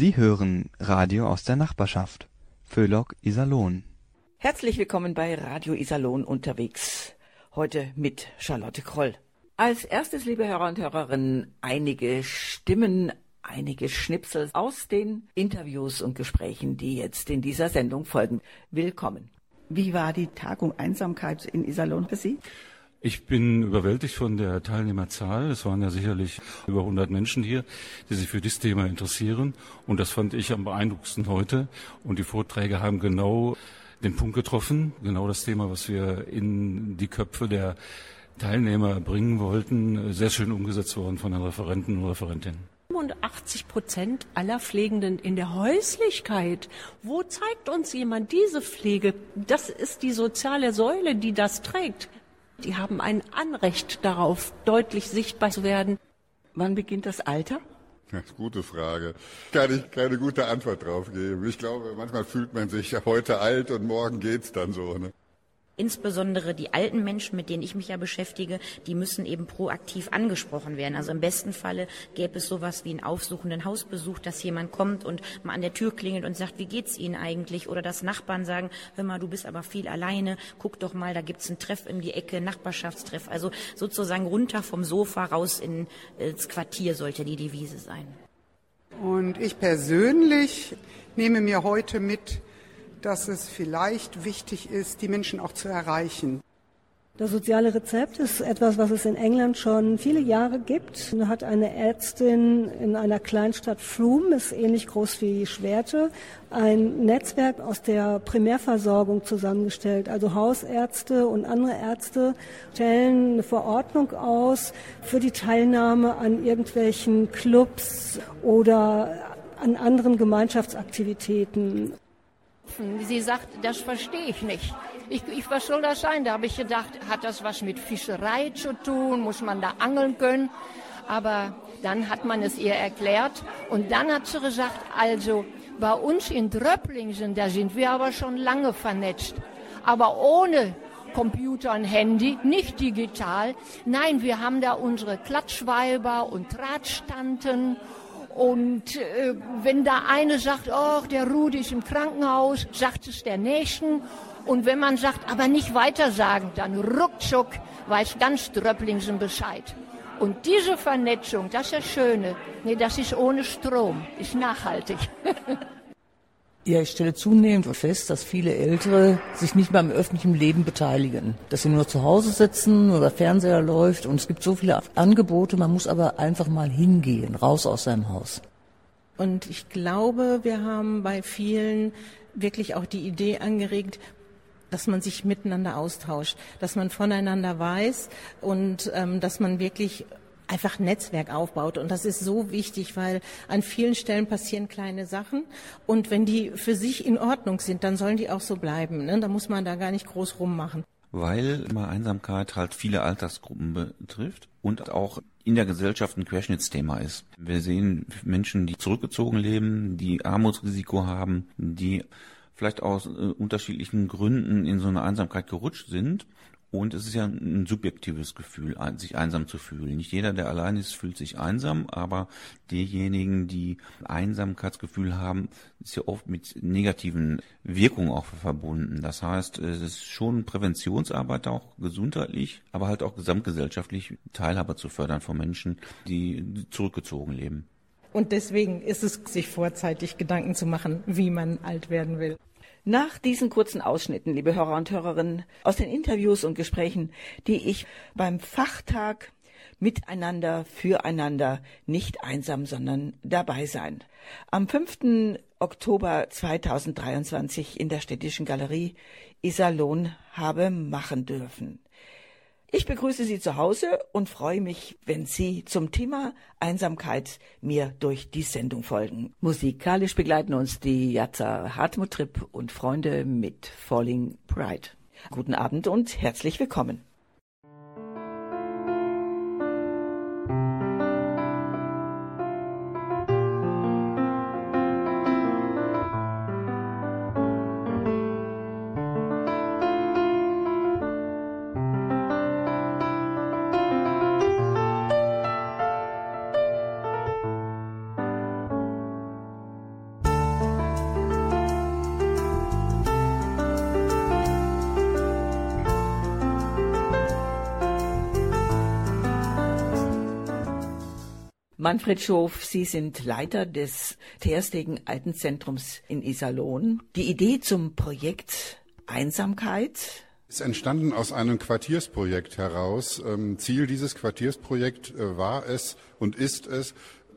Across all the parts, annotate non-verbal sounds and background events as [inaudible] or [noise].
Sie hören Radio aus der Nachbarschaft. Föhlock Iserlohn. Herzlich willkommen bei Radio Iserlohn unterwegs. Heute mit Charlotte Kroll. Als erstes, liebe Hörer und Hörerinnen, einige Stimmen, einige Schnipsel aus den Interviews und Gesprächen, die jetzt in dieser Sendung folgen. Willkommen. Wie war die Tagung Einsamkeit in Iserlohn für Sie? Ich bin überwältigt von der Teilnehmerzahl. Es waren ja sicherlich über 100 Menschen hier, die sich für dieses Thema interessieren. Und das fand ich am beeindruckendsten heute. Und die Vorträge haben genau den Punkt getroffen, genau das Thema, was wir in die Köpfe der Teilnehmer bringen wollten, sehr schön umgesetzt worden von den Referenten und Referentinnen. 85 Prozent aller Pflegenden in der Häuslichkeit. Wo zeigt uns jemand diese Pflege? Das ist die soziale Säule, die das trägt. Die haben ein Anrecht darauf, deutlich sichtbar zu werden. Wann beginnt das Alter? Gute Frage. Kann ich keine gute Antwort drauf geben. Ich glaube, manchmal fühlt man sich heute alt und morgen geht's dann so. Ne? Insbesondere die alten Menschen, mit denen ich mich ja beschäftige, die müssen eben proaktiv angesprochen werden. Also im besten Falle gäbe es sowas wie einen aufsuchenden Hausbesuch, dass jemand kommt und mal an der Tür klingelt und sagt, wie geht's Ihnen eigentlich? Oder dass Nachbarn sagen, hör mal, du bist aber viel alleine, guck doch mal, da gibt's einen Treff in die Ecke, Nachbarschaftstreff. Also sozusagen runter vom Sofa raus in, ins Quartier sollte die Devise sein. Und ich persönlich nehme mir heute mit, dass es vielleicht wichtig ist, die Menschen auch zu erreichen. Das soziale Rezept ist etwas, was es in England schon viele Jahre gibt. Hat eine Ärztin in einer Kleinstadt Froome, ist ähnlich groß wie Schwerte, ein Netzwerk aus der Primärversorgung zusammengestellt. Also Hausärzte und andere Ärzte stellen eine Verordnung aus für die Teilnahme an irgendwelchen Clubs oder an anderen Gemeinschaftsaktivitäten. Sie sagt, das verstehe ich nicht. Ich, ich, was soll das sein? Da habe ich gedacht, hat das was mit Fischerei zu tun? Muss man da angeln können? Aber dann hat man es ihr erklärt und dann hat sie gesagt, also bei uns in Dröpplingen, da sind wir aber schon lange vernetzt. Aber ohne Computer und Handy, nicht digital. Nein, wir haben da unsere Klatschweiber und Drahtstanten und äh, wenn da eine sagt, oh, der Rudi ist im Krankenhaus, sagt es der Nächsten. Und wenn man sagt, aber nicht weiter sagen, dann ruckzuck weiß ganz Dröpplingsen Bescheid. Und diese Vernetzung, das ist das Schöne. Nee, das ist ohne Strom, ist nachhaltig. [laughs] Ja, ich stelle zunehmend fest, dass viele Ältere sich nicht mehr am öffentlichen Leben beteiligen. Dass sie nur zu Hause sitzen oder Fernseher läuft und es gibt so viele Angebote, man muss aber einfach mal hingehen, raus aus seinem Haus. Und ich glaube, wir haben bei vielen wirklich auch die Idee angeregt, dass man sich miteinander austauscht, dass man voneinander weiß und ähm, dass man wirklich einfach Netzwerk aufbaut. Und das ist so wichtig, weil an vielen Stellen passieren kleine Sachen. Und wenn die für sich in Ordnung sind, dann sollen die auch so bleiben. Ne? Da muss man da gar nicht groß rummachen. Weil immer Einsamkeit halt viele Altersgruppen betrifft und auch in der Gesellschaft ein Querschnittsthema ist. Wir sehen Menschen, die zurückgezogen leben, die Armutsrisiko haben, die vielleicht aus äh, unterschiedlichen Gründen in so eine Einsamkeit gerutscht sind und es ist ja ein subjektives Gefühl, sich einsam zu fühlen. Nicht jeder, der allein ist, fühlt sich einsam, aber diejenigen, die Einsamkeitsgefühl haben, ist ja oft mit negativen Wirkungen auch verbunden. Das heißt, es ist schon Präventionsarbeit auch gesundheitlich, aber halt auch gesamtgesellschaftlich Teilhabe zu fördern von Menschen, die zurückgezogen leben. Und deswegen ist es, sich vorzeitig Gedanken zu machen, wie man alt werden will. Nach diesen kurzen Ausschnitten, liebe Hörer und Hörerinnen, aus den Interviews und Gesprächen, die ich beim Fachtag Miteinander, Füreinander, nicht einsam, sondern dabei sein. Am 5. Oktober 2023 in der Städtischen Galerie Iserlohn habe machen dürfen. Ich begrüße Sie zu Hause und freue mich, wenn Sie zum Thema Einsamkeit mir durch die Sendung folgen. Musikalisch begleiten uns die Jatza Hartmut Tripp und Freunde mit Falling Pride. Guten Abend und herzlich willkommen. Manfred Schof, Sie sind Leiter des Terstegen Altenzentrums in Iserlohn. Die Idee zum Projekt Einsamkeit ist entstanden aus einem Quartiersprojekt heraus. Ähm, Ziel dieses Quartiersprojekts äh, war es und ist es,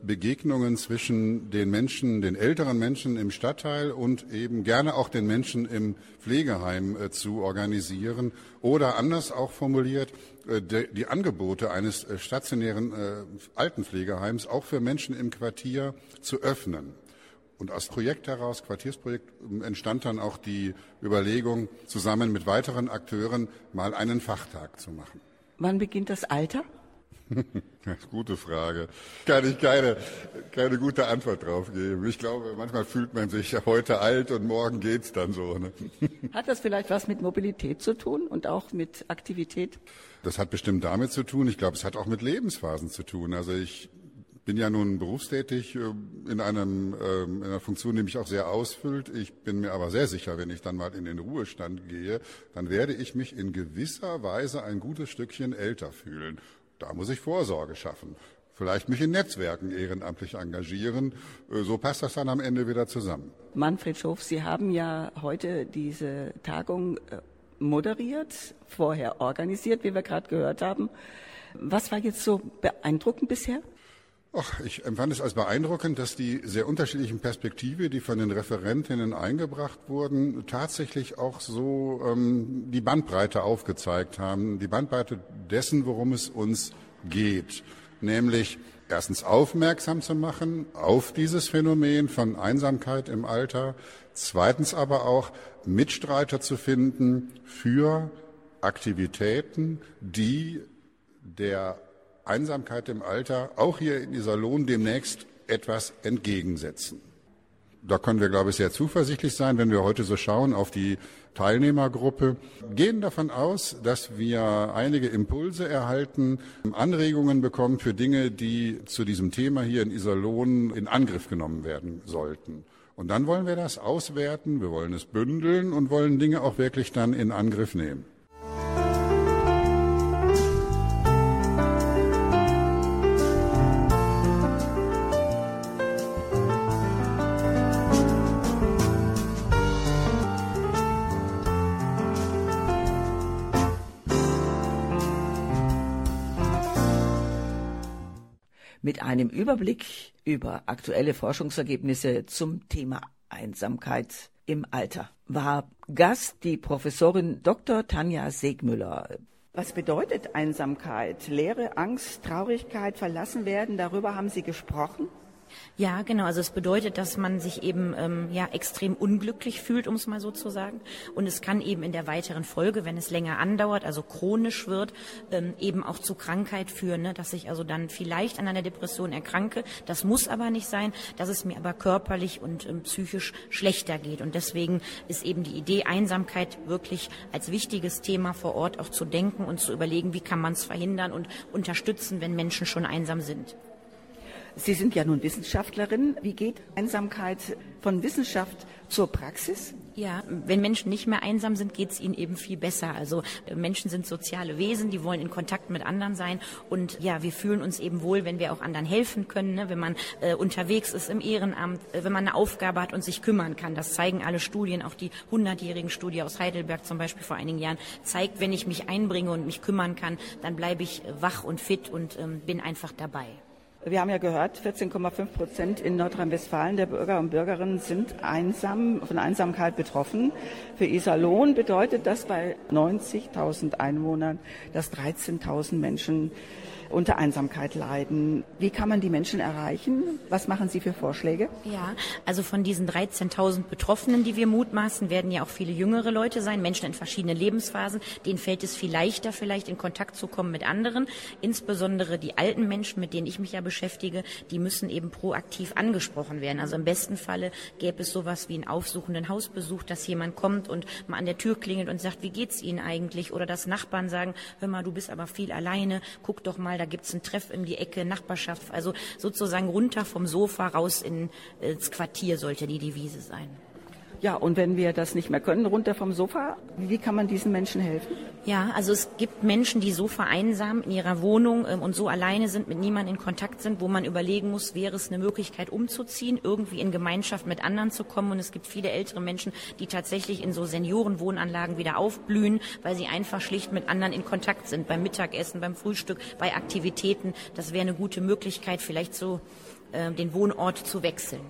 Begegnungen zwischen den Menschen, den älteren Menschen im Stadtteil und eben gerne auch den Menschen im Pflegeheim äh, zu organisieren oder anders auch formuliert, die Angebote eines äh, stationären äh, Altenpflegeheims auch für Menschen im Quartier zu öffnen. Und aus Projekt heraus, Quartiersprojekt, ähm, entstand dann auch die Überlegung, zusammen mit weiteren Akteuren mal einen Fachtag zu machen. Wann beginnt das Alter? [laughs] gute Frage. Kann ich keine, keine gute Antwort drauf geben. Ich glaube, manchmal fühlt man sich heute alt und morgen geht's dann so. Ne? Hat das vielleicht was mit Mobilität zu tun und auch mit Aktivität? Das hat bestimmt damit zu tun. Ich glaube, es hat auch mit Lebensphasen zu tun. Also ich bin ja nun berufstätig äh, in, einem, ähm, in einer Funktion, die mich auch sehr ausfüllt. Ich bin mir aber sehr sicher, wenn ich dann mal in den Ruhestand gehe, dann werde ich mich in gewisser Weise ein gutes Stückchen älter fühlen. Da muss ich Vorsorge schaffen. Vielleicht mich in Netzwerken ehrenamtlich engagieren. Äh, so passt das dann am Ende wieder zusammen. Manfred Schof, Sie haben ja heute diese Tagung äh, moderiert, vorher organisiert, wie wir gerade gehört haben. Was war jetzt so beeindruckend bisher? Ach, ich empfand es als beeindruckend, dass die sehr unterschiedlichen Perspektive, die von den Referentinnen eingebracht wurden, tatsächlich auch so ähm, die Bandbreite aufgezeigt haben, die Bandbreite dessen, worum es uns geht, nämlich erstens aufmerksam zu machen auf dieses Phänomen von Einsamkeit im Alter, zweitens aber auch Mitstreiter zu finden für Aktivitäten, die der Einsamkeit im Alter auch hier in Iserlohn demnächst etwas entgegensetzen. Da können wir, glaube ich, sehr zuversichtlich sein, wenn wir heute so schauen auf die Teilnehmergruppe. Gehen davon aus, dass wir einige Impulse erhalten, Anregungen bekommen für Dinge, die zu diesem Thema hier in Iserlohn in Angriff genommen werden sollten. Und dann wollen wir das auswerten, wir wollen es bündeln und wollen Dinge auch wirklich dann in Angriff nehmen. Mit einem Überblick über aktuelle Forschungsergebnisse zum Thema Einsamkeit im Alter. War Gast die Professorin Dr. Tanja Segmüller. Was bedeutet Einsamkeit? Leere, Angst, Traurigkeit, verlassen werden? Darüber haben Sie gesprochen? Ja, genau. Also es bedeutet, dass man sich eben ähm, ja extrem unglücklich fühlt, um es mal so zu sagen. Und es kann eben in der weiteren Folge, wenn es länger andauert, also chronisch wird, ähm, eben auch zu Krankheit führen, ne? dass ich also dann vielleicht an einer Depression erkranke. Das muss aber nicht sein, dass es mir aber körperlich und ähm, psychisch schlechter geht. Und deswegen ist eben die Idee Einsamkeit wirklich als wichtiges Thema vor Ort auch zu denken und zu überlegen, wie kann man es verhindern und unterstützen, wenn Menschen schon einsam sind. Sie sind ja nun Wissenschaftlerin. Wie geht Einsamkeit von Wissenschaft zur Praxis? Ja, wenn Menschen nicht mehr einsam sind, geht es ihnen eben viel besser. Also äh, Menschen sind soziale Wesen, die wollen in Kontakt mit anderen sein und ja, wir fühlen uns eben wohl, wenn wir auch anderen helfen können, ne? wenn man äh, unterwegs ist im Ehrenamt, äh, wenn man eine Aufgabe hat und sich kümmern kann. Das zeigen alle Studien, auch die hundertjährigen Studie aus Heidelberg zum Beispiel vor einigen Jahren zeigt, wenn ich mich einbringe und mich kümmern kann, dann bleibe ich wach und fit und ähm, bin einfach dabei. Wir haben ja gehört, 14,5 Prozent in Nordrhein-Westfalen der Bürger und Bürgerinnen sind einsam, von Einsamkeit betroffen. Für Iserlohn bedeutet das bei 90.000 Einwohnern, dass 13.000 Menschen unter Einsamkeit leiden. Wie kann man die Menschen erreichen? Was machen Sie für Vorschläge? Ja, also von diesen 13.000 Betroffenen, die wir mutmaßen, werden ja auch viele jüngere Leute sein, Menschen in verschiedenen Lebensphasen. Denen fällt es viel leichter, vielleicht in Kontakt zu kommen mit anderen. Insbesondere die alten Menschen, mit denen ich mich ja beschäftige, die müssen eben proaktiv angesprochen werden. Also im besten Falle gäbe es sowas wie einen aufsuchenden Hausbesuch, dass jemand kommt und mal an der Tür klingelt und sagt, wie geht's Ihnen eigentlich? Oder dass Nachbarn sagen, hör mal, du bist aber viel alleine, guck doch mal, da gibt es einen Treff in die Ecke, Nachbarschaft, also sozusagen runter vom Sofa raus in, ins Quartier sollte die Devise sein. Ja, und wenn wir das nicht mehr können, runter vom Sofa, wie kann man diesen Menschen helfen? Ja, also es gibt Menschen, die so vereinsam in ihrer Wohnung ähm, und so alleine sind, mit niemandem in Kontakt sind, wo man überlegen muss, wäre es eine Möglichkeit umzuziehen, irgendwie in Gemeinschaft mit anderen zu kommen. Und es gibt viele ältere Menschen, die tatsächlich in so Seniorenwohnanlagen wieder aufblühen, weil sie einfach schlicht mit anderen in Kontakt sind, beim Mittagessen, beim Frühstück, bei Aktivitäten. Das wäre eine gute Möglichkeit, vielleicht so äh, den Wohnort zu wechseln.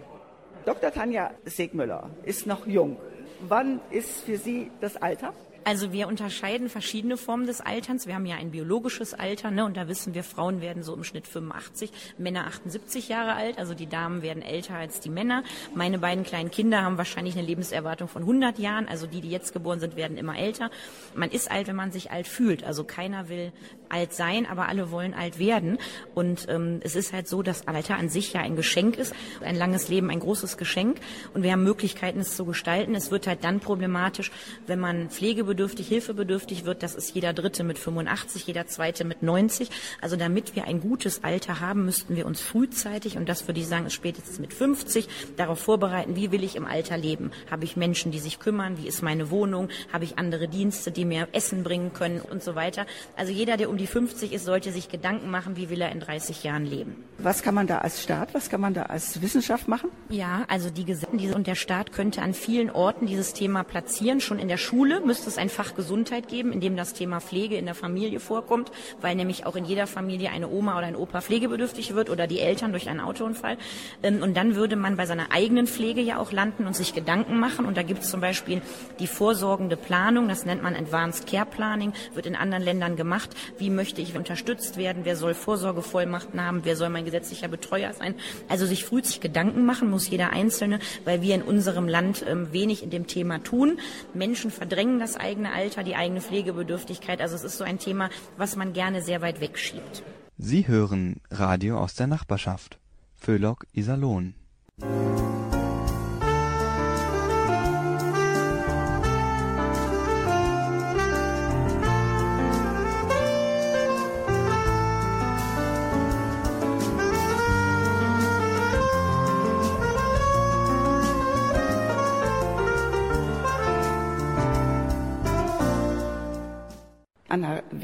Dr. Tanja Segmüller ist noch jung. Wann ist für Sie das Alter? Also wir unterscheiden verschiedene Formen des Alterns. Wir haben ja ein biologisches Alter, ne, und da wissen wir, Frauen werden so im Schnitt 85, Männer 78 Jahre alt. Also die Damen werden älter als die Männer. Meine beiden kleinen Kinder haben wahrscheinlich eine Lebenserwartung von 100 Jahren. Also die, die jetzt geboren sind, werden immer älter. Man ist alt, wenn man sich alt fühlt. Also keiner will alt sein, aber alle wollen alt werden. Und ähm, es ist halt so, dass Alter an sich ja ein Geschenk ist. Ein langes Leben ein großes Geschenk. Und wir haben Möglichkeiten, es zu gestalten. Es wird halt dann problematisch, wenn man pflegebedürftig, hilfebedürftig wird. Das ist jeder Dritte mit 85, jeder Zweite mit 90. Also damit wir ein gutes Alter haben, müssten wir uns frühzeitig, und das würde ich sagen, ist spätestens mit 50, darauf vorbereiten, wie will ich im Alter leben? Habe ich Menschen, die sich kümmern? Wie ist meine Wohnung? Habe ich andere Dienste, die mir Essen bringen können und so weiter? Also jeder, der um die 50 ist, sollte sich Gedanken machen, wie will er in 30 Jahren leben. Was kann man da als Staat, was kann man da als Wissenschaft machen? Ja, also die Gesetze und der Staat könnte an vielen Orten dieses Thema platzieren. Schon in der Schule müsste es ein Fach Gesundheit geben, in dem das Thema Pflege in der Familie vorkommt, weil nämlich auch in jeder Familie eine Oma oder ein Opa pflegebedürftig wird oder die Eltern durch einen Autounfall. Ähm, und dann würde man bei seiner eigenen Pflege ja auch landen und sich Gedanken machen. Und da gibt es zum Beispiel die vorsorgende Planung, das nennt man Advanced Care Planning, wird in anderen Ländern gemacht. Wie möchte ich unterstützt werden? Wer soll Vorsorgevollmachten haben? Wer soll mein gesetzlicher Betreuer sein? Also sich frühzeitig Gedanken machen muss jeder Einzelne, weil wir in unserem Land ähm, wenig in dem Thema tun. Menschen verdrängen das eigene Alter, die eigene Pflegebedürftigkeit. Also es ist so ein Thema, was man gerne sehr weit wegschiebt. Sie hören Radio aus der Nachbarschaft. Föhlock Iserlohn.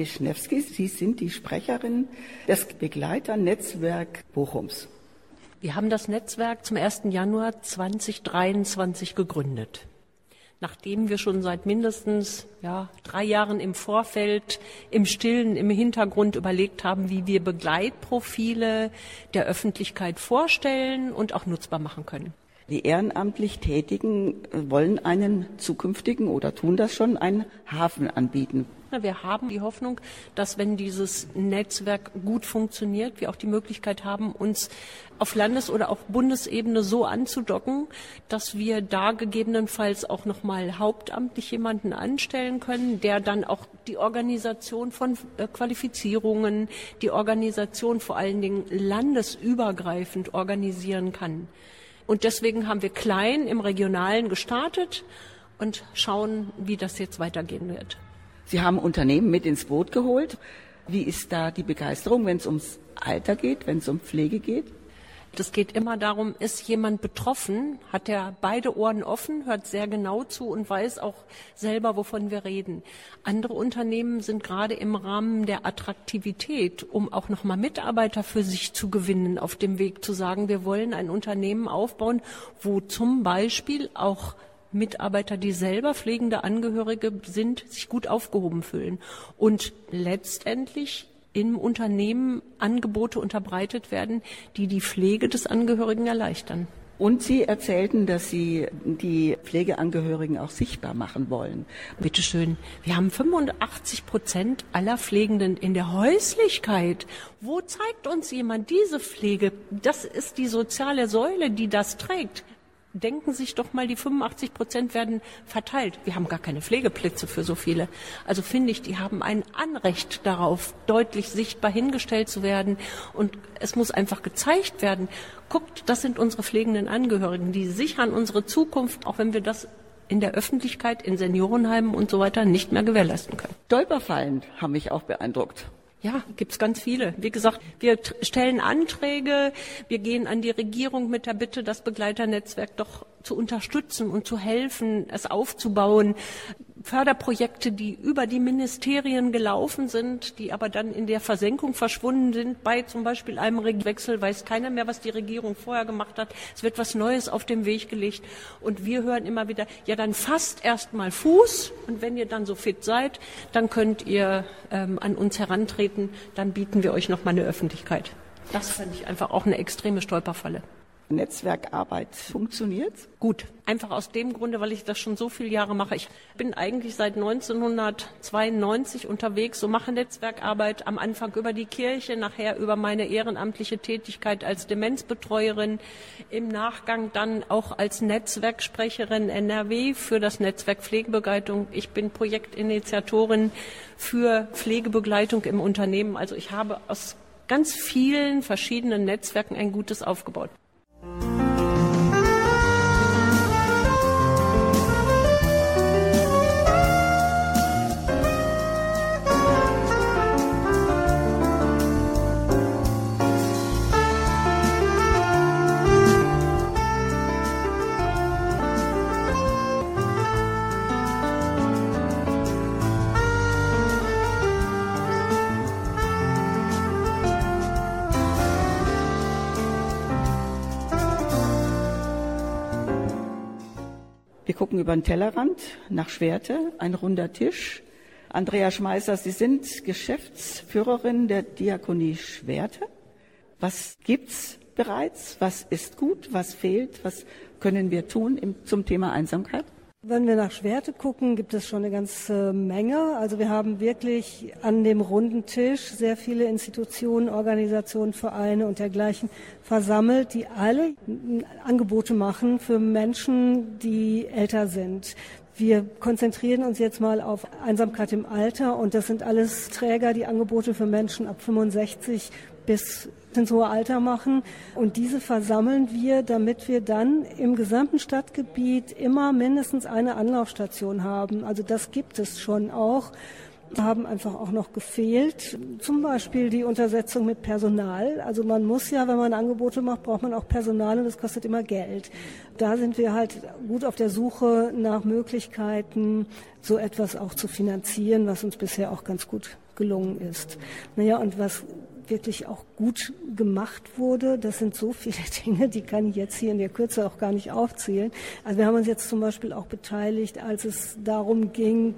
Wischnewski, Sie sind die Sprecherin des Begleiternetzwerk Bochums. Wir haben das Netzwerk zum 1. Januar 2023 gegründet. Nachdem wir schon seit mindestens ja, drei Jahren im Vorfeld, im Stillen, im Hintergrund überlegt haben, wie wir Begleitprofile der Öffentlichkeit vorstellen und auch nutzbar machen können. Die ehrenamtlich Tätigen wollen einen zukünftigen oder tun das schon einen Hafen anbieten. Wir haben die Hoffnung, dass wenn dieses Netzwerk gut funktioniert, wir auch die Möglichkeit haben, uns auf Landes- oder auf Bundesebene so anzudocken, dass wir da gegebenenfalls auch nochmal hauptamtlich jemanden anstellen können, der dann auch die Organisation von Qualifizierungen, die Organisation vor allen Dingen landesübergreifend organisieren kann. Und deswegen haben wir klein im Regionalen gestartet und schauen, wie das jetzt weitergehen wird. Sie haben Unternehmen mit ins Boot geholt. Wie ist da die Begeisterung, wenn es ums Alter geht, wenn es um Pflege geht? Es geht immer darum, ist jemand betroffen, hat er beide Ohren offen, hört sehr genau zu und weiß auch selber, wovon wir reden. Andere Unternehmen sind gerade im Rahmen der Attraktivität, um auch nochmal Mitarbeiter für sich zu gewinnen, auf dem Weg zu sagen, wir wollen ein Unternehmen aufbauen, wo zum Beispiel auch Mitarbeiter, die selber pflegende Angehörige sind, sich gut aufgehoben fühlen und letztendlich im Unternehmen Angebote unterbreitet werden, die die Pflege des Angehörigen erleichtern. Und Sie erzählten, dass Sie die Pflegeangehörigen auch sichtbar machen wollen. Bitte schön. Wir haben 85 Prozent aller Pflegenden in der Häuslichkeit. Wo zeigt uns jemand diese Pflege? Das ist die soziale Säule, die das trägt denken sich doch mal, die 85 Prozent werden verteilt. Wir haben gar keine Pflegeplätze für so viele. Also finde ich, die haben ein Anrecht darauf, deutlich sichtbar hingestellt zu werden. Und es muss einfach gezeigt werden. Guckt, das sind unsere pflegenden Angehörigen, die sichern unsere Zukunft, auch wenn wir das in der Öffentlichkeit, in Seniorenheimen und so weiter nicht mehr gewährleisten können. Stolperfallen haben mich auch beeindruckt. Ja, gibt's ganz viele. Wie gesagt, wir stellen Anträge, wir gehen an die Regierung mit der Bitte, das Begleiternetzwerk doch zu unterstützen und zu helfen, es aufzubauen. Förderprojekte, die über die Ministerien gelaufen sind, die aber dann in der Versenkung verschwunden sind. Bei zum Beispiel einem Regierungswechsel weiß keiner mehr, was die Regierung vorher gemacht hat. Es wird was Neues auf den Weg gelegt. Und wir hören immer wieder, ja, dann fasst erst mal Fuß. Und wenn ihr dann so fit seid, dann könnt ihr ähm, an uns herantreten. Dann bieten wir euch noch mal eine Öffentlichkeit. Das fand ich einfach auch eine extreme Stolperfalle. Netzwerkarbeit funktioniert? Gut, einfach aus dem Grunde, weil ich das schon so viele Jahre mache. Ich bin eigentlich seit 1992 unterwegs, so mache Netzwerkarbeit am Anfang über die Kirche, nachher über meine ehrenamtliche Tätigkeit als Demenzbetreuerin, im Nachgang dann auch als Netzwerksprecherin NRW für das Netzwerk Pflegebegleitung. Ich bin Projektinitiatorin für Pflegebegleitung im Unternehmen. Also ich habe aus ganz vielen verschiedenen Netzwerken ein gutes aufgebaut. Wir gucken über den Tellerrand nach Schwerte, ein runder Tisch. Andrea Schmeißer, Sie sind Geschäftsführerin der Diakonie Schwerte. Was gibt's bereits? Was ist gut? Was fehlt? Was können wir tun im, zum Thema Einsamkeit? Wenn wir nach Schwerte gucken, gibt es schon eine ganze Menge. Also wir haben wirklich an dem runden Tisch sehr viele Institutionen, Organisationen, Vereine und dergleichen versammelt, die alle Angebote machen für Menschen, die älter sind. Wir konzentrieren uns jetzt mal auf Einsamkeit im Alter und das sind alles Träger, die Angebote für Menschen ab 65 bis ins hohe Alter machen. Und diese versammeln wir, damit wir dann im gesamten Stadtgebiet immer mindestens eine Anlaufstation haben. Also das gibt es schon auch haben einfach auch noch gefehlt. Zum Beispiel die Untersetzung mit Personal. Also man muss ja, wenn man Angebote macht, braucht man auch Personal und das kostet immer Geld. Da sind wir halt gut auf der Suche nach Möglichkeiten, so etwas auch zu finanzieren, was uns bisher auch ganz gut gelungen ist. Naja, und was wirklich auch gut gemacht wurde. Das sind so viele [laughs] Dinge, die kann ich jetzt hier in der Kürze auch gar nicht aufzählen. Also wir haben uns jetzt zum Beispiel auch beteiligt, als es darum ging,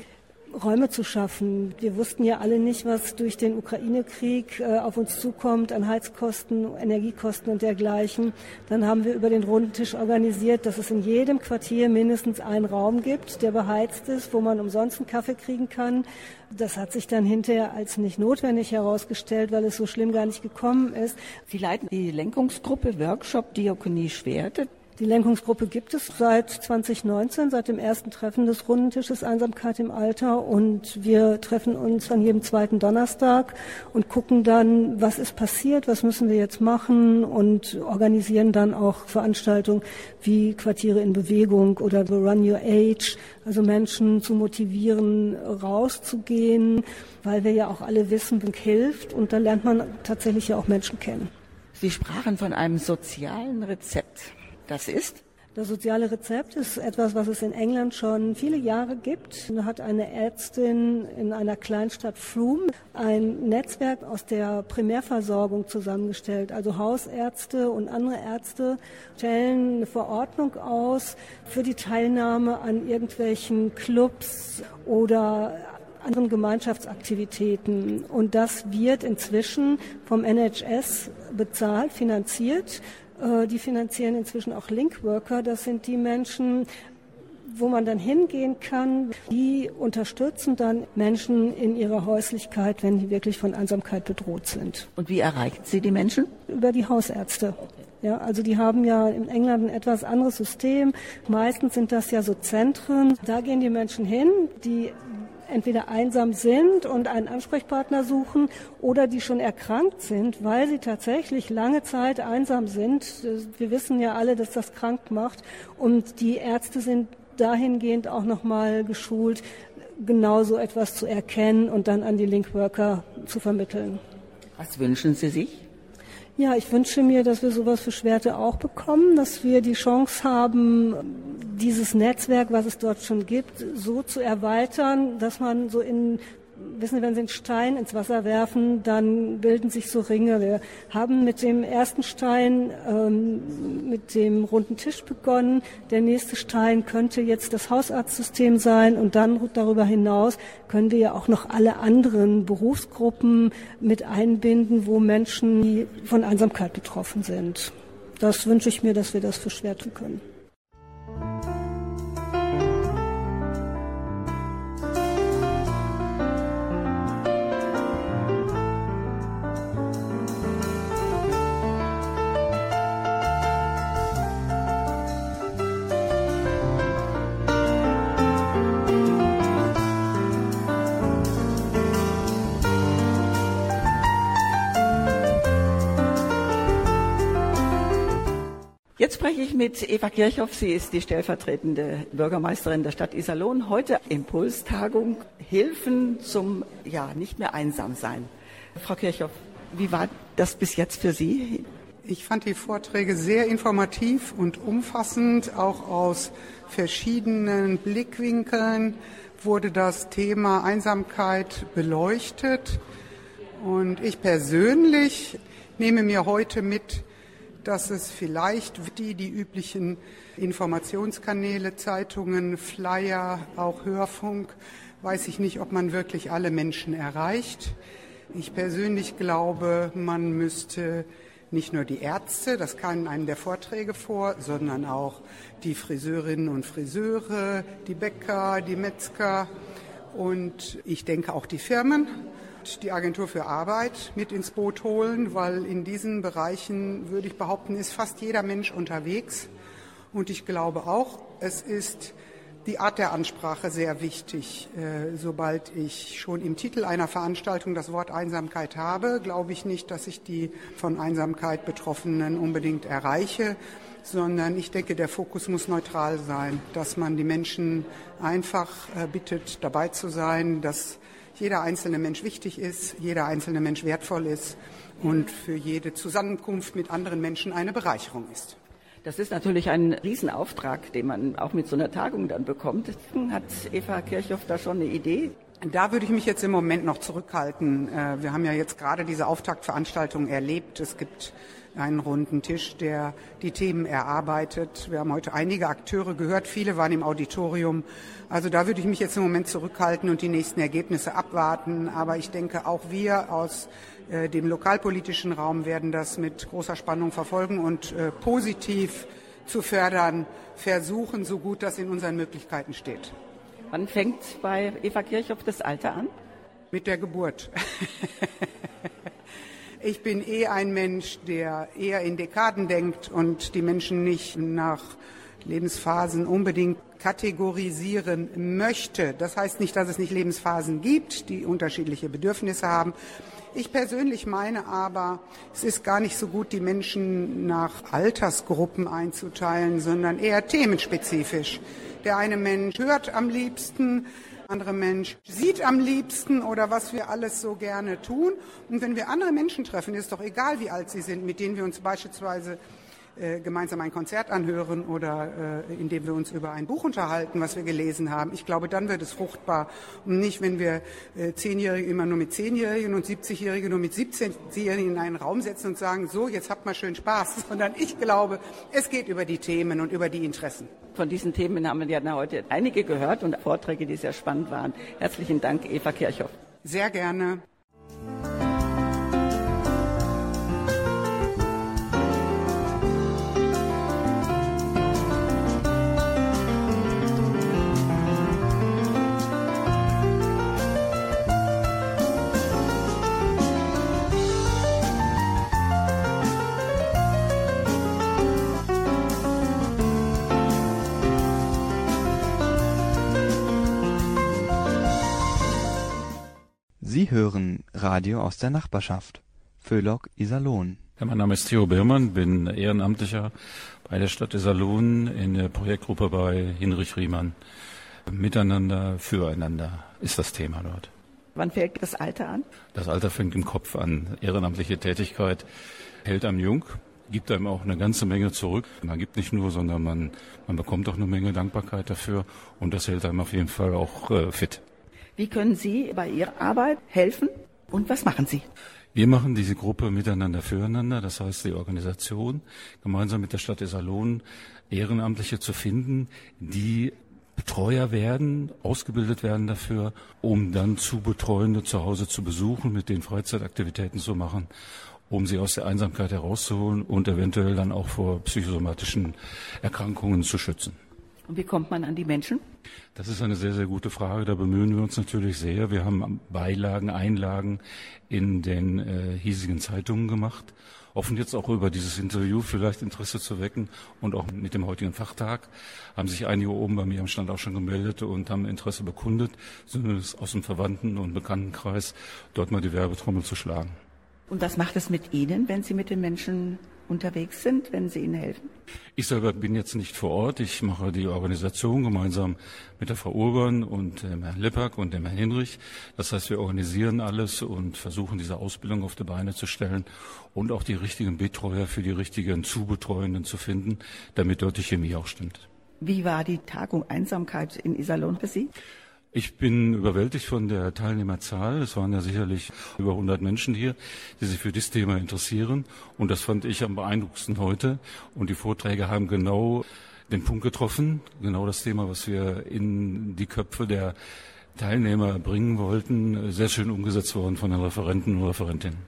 Räume zu schaffen. Wir wussten ja alle nicht, was durch den Ukraine-Krieg äh, auf uns zukommt an Heizkosten, Energiekosten und dergleichen. Dann haben wir über den runden Tisch organisiert, dass es in jedem Quartier mindestens einen Raum gibt, der beheizt ist, wo man umsonst einen Kaffee kriegen kann. Das hat sich dann hinterher als nicht notwendig herausgestellt, weil es so schlimm gar nicht gekommen ist. Sie leiten die Lenkungsgruppe Workshop Diakonie Schwerte. Die Lenkungsgruppe gibt es seit 2019, seit dem ersten Treffen des Rundentisches Einsamkeit im Alter. Und wir treffen uns an jedem zweiten Donnerstag und gucken dann, was ist passiert, was müssen wir jetzt machen und organisieren dann auch Veranstaltungen wie Quartiere in Bewegung oder Run Your Age, also Menschen zu motivieren, rauszugehen, weil wir ja auch alle wissen, Bunk hilft. Und da lernt man tatsächlich ja auch Menschen kennen. Sie sprachen von einem sozialen Rezept. Das ist? Das soziale Rezept ist etwas, was es in England schon viele Jahre gibt. Da hat eine Ärztin in einer Kleinstadt Froome ein Netzwerk aus der Primärversorgung zusammengestellt. Also Hausärzte und andere Ärzte stellen eine Verordnung aus für die Teilnahme an irgendwelchen Clubs oder anderen Gemeinschaftsaktivitäten. Und das wird inzwischen vom NHS bezahlt, finanziert. Äh, die finanzieren inzwischen auch Linkworker. Das sind die Menschen, wo man dann hingehen kann. Die unterstützen dann Menschen in ihrer Häuslichkeit, wenn die wirklich von Einsamkeit bedroht sind. Und wie erreichen Sie die Menschen? Über die Hausärzte. Ja, also die haben ja in England ein etwas anderes System. Meistens sind das ja so Zentren. Da gehen die Menschen hin, die entweder einsam sind und einen Ansprechpartner suchen oder die schon erkrankt sind, weil sie tatsächlich lange Zeit einsam sind. Wir wissen ja alle, dass das krank macht und die Ärzte sind dahingehend auch nochmal geschult, genau so etwas zu erkennen und dann an die Linkworker zu vermitteln. Was wünschen Sie sich? Ja, ich wünsche mir, dass wir sowas für Schwerte auch bekommen, dass wir die Chance haben, dieses Netzwerk, was es dort schon gibt, so zu erweitern, dass man so in wissen Sie, wenn Sie einen Stein ins Wasser werfen, dann bilden sich so Ringe. Wir haben mit dem ersten Stein ähm, mit dem runden Tisch begonnen. Der nächste Stein könnte jetzt das Hausarztsystem sein und dann darüber hinaus können wir ja auch noch alle anderen Berufsgruppen mit einbinden, wo Menschen von Einsamkeit betroffen sind. Das wünsche ich mir, dass wir das für schwer tun können. Jetzt spreche ich mit Eva Kirchhoff. Sie ist die stellvertretende Bürgermeisterin der Stadt Iserlohn. Heute Impulstagung Hilfen zum, ja, nicht mehr einsam sein. Frau Kirchhoff, wie war das bis jetzt für Sie? Ich fand die Vorträge sehr informativ und umfassend. Auch aus verschiedenen Blickwinkeln wurde das Thema Einsamkeit beleuchtet. Und ich persönlich nehme mir heute mit, dass es vielleicht die, die üblichen Informationskanäle, Zeitungen, Flyer, auch Hörfunk, weiß ich nicht, ob man wirklich alle Menschen erreicht. Ich persönlich glaube, man müsste nicht nur die Ärzte, das kam in einem der Vorträge vor, sondern auch die Friseurinnen und Friseure, die Bäcker, die Metzger und ich denke auch die Firmen die Agentur für Arbeit mit ins Boot holen, weil in diesen Bereichen, würde ich behaupten, ist fast jeder Mensch unterwegs. Und ich glaube auch, es ist die Art der Ansprache sehr wichtig. Äh, sobald ich schon im Titel einer Veranstaltung das Wort Einsamkeit habe, glaube ich nicht, dass ich die von Einsamkeit Betroffenen unbedingt erreiche, sondern ich denke, der Fokus muss neutral sein, dass man die Menschen einfach äh, bittet, dabei zu sein, dass jeder einzelne Mensch wichtig ist, jeder einzelne Mensch wertvoll ist und für jede Zusammenkunft mit anderen Menschen eine Bereicherung ist. Das ist natürlich ein Riesenauftrag, den man auch mit so einer Tagung dann bekommt. Hat Eva Kirchhoff da schon eine Idee? Da würde ich mich jetzt im Moment noch zurückhalten. Äh, wir haben ja jetzt gerade diese Auftaktveranstaltung erlebt. Es gibt einen runden Tisch, der die Themen erarbeitet. Wir haben heute einige Akteure gehört, viele waren im Auditorium. Also da würde ich mich jetzt im Moment zurückhalten und die nächsten Ergebnisse abwarten. Aber ich denke, auch wir aus äh, dem lokalpolitischen Raum werden das mit großer Spannung verfolgen und äh, positiv zu fördern versuchen, so gut das in unseren Möglichkeiten steht. Wann fängt bei Eva Kirchhoff das Alter an? Mit der Geburt. [laughs] Ich bin eh ein Mensch, der eher in Dekaden denkt und die Menschen nicht nach Lebensphasen unbedingt kategorisieren möchte. Das heißt nicht, dass es nicht Lebensphasen gibt, die unterschiedliche Bedürfnisse haben. Ich persönlich meine aber, es ist gar nicht so gut, die Menschen nach Altersgruppen einzuteilen, sondern eher themenspezifisch. Der eine Mensch hört am liebsten, andere Mensch sieht am liebsten oder was wir alles so gerne tun. Und wenn wir andere Menschen treffen, ist doch egal, wie alt sie sind, mit denen wir uns beispielsweise äh, gemeinsam ein Konzert anhören oder äh, indem wir uns über ein Buch unterhalten, was wir gelesen haben. Ich glaube, dann wird es fruchtbar und nicht, wenn wir äh, Zehnjährige immer nur mit Zehnjährigen und 70-Jährige nur mit 17-Jährigen in einen Raum setzen und sagen, so, jetzt habt mal schön Spaß, [laughs] sondern ich glaube, es geht über die Themen und über die Interessen. Von diesen Themen haben wir ja heute einige gehört und Vorträge, die sehr spannend waren. Herzlichen Dank, Eva Kirchhoff. Sehr gerne. Radio aus der Nachbarschaft. Föhlock Iserlohn. Ja, mein Name ist Theo Birmann, bin Ehrenamtlicher bei der Stadt Iserlohn in der Projektgruppe bei Hinrich Riemann. Miteinander, füreinander ist das Thema dort. Wann fängt das Alter an? Das Alter fängt im Kopf an. Ehrenamtliche Tätigkeit hält einem jung, gibt einem auch eine ganze Menge zurück. Man gibt nicht nur, sondern man, man bekommt auch eine Menge Dankbarkeit dafür und das hält einem auf jeden Fall auch äh, fit. Wie können Sie bei Ihrer Arbeit helfen und was machen Sie? Wir machen diese Gruppe miteinander füreinander, das heißt die Organisation gemeinsam mit der Stadt Iserlohn Ehrenamtliche zu finden, die Betreuer werden, ausgebildet werden dafür, um dann zu Betreuende zu Hause zu besuchen, mit denen Freizeitaktivitäten zu machen, um sie aus der Einsamkeit herauszuholen und eventuell dann auch vor psychosomatischen Erkrankungen zu schützen. Und wie kommt man an die Menschen? Das ist eine sehr, sehr gute Frage. Da bemühen wir uns natürlich sehr. Wir haben Beilagen, Einlagen in den äh, hiesigen Zeitungen gemacht. Hoffen jetzt auch über dieses Interview vielleicht Interesse zu wecken und auch mit dem heutigen Fachtag haben sich einige oben bei mir am Stand auch schon gemeldet und haben Interesse bekundet, zumindest aus dem Verwandten- und Bekanntenkreis, dort mal die Werbetrommel zu schlagen. Und was macht es mit Ihnen, wenn Sie mit den Menschen unterwegs sind, wenn Sie ihnen helfen? Ich selber bin jetzt nicht vor Ort. Ich mache die Organisation gemeinsam mit der Frau Urban und dem Herrn Lippack und dem Herrn Hinrich. Das heißt, wir organisieren alles und versuchen, diese Ausbildung auf die Beine zu stellen und auch die richtigen Betreuer für die richtigen Zubetreuenden zu finden, damit dort die Chemie auch stimmt. Wie war die Tagung Einsamkeit in Iserlohn für Sie? Ich bin überwältigt von der Teilnehmerzahl. Es waren ja sicherlich über 100 Menschen hier, die sich für dieses Thema interessieren. Und das fand ich am beeindruckendsten heute. Und die Vorträge haben genau den Punkt getroffen, genau das Thema, was wir in die Köpfe der Teilnehmer bringen wollten, sehr schön umgesetzt worden von den Referenten und Referentinnen.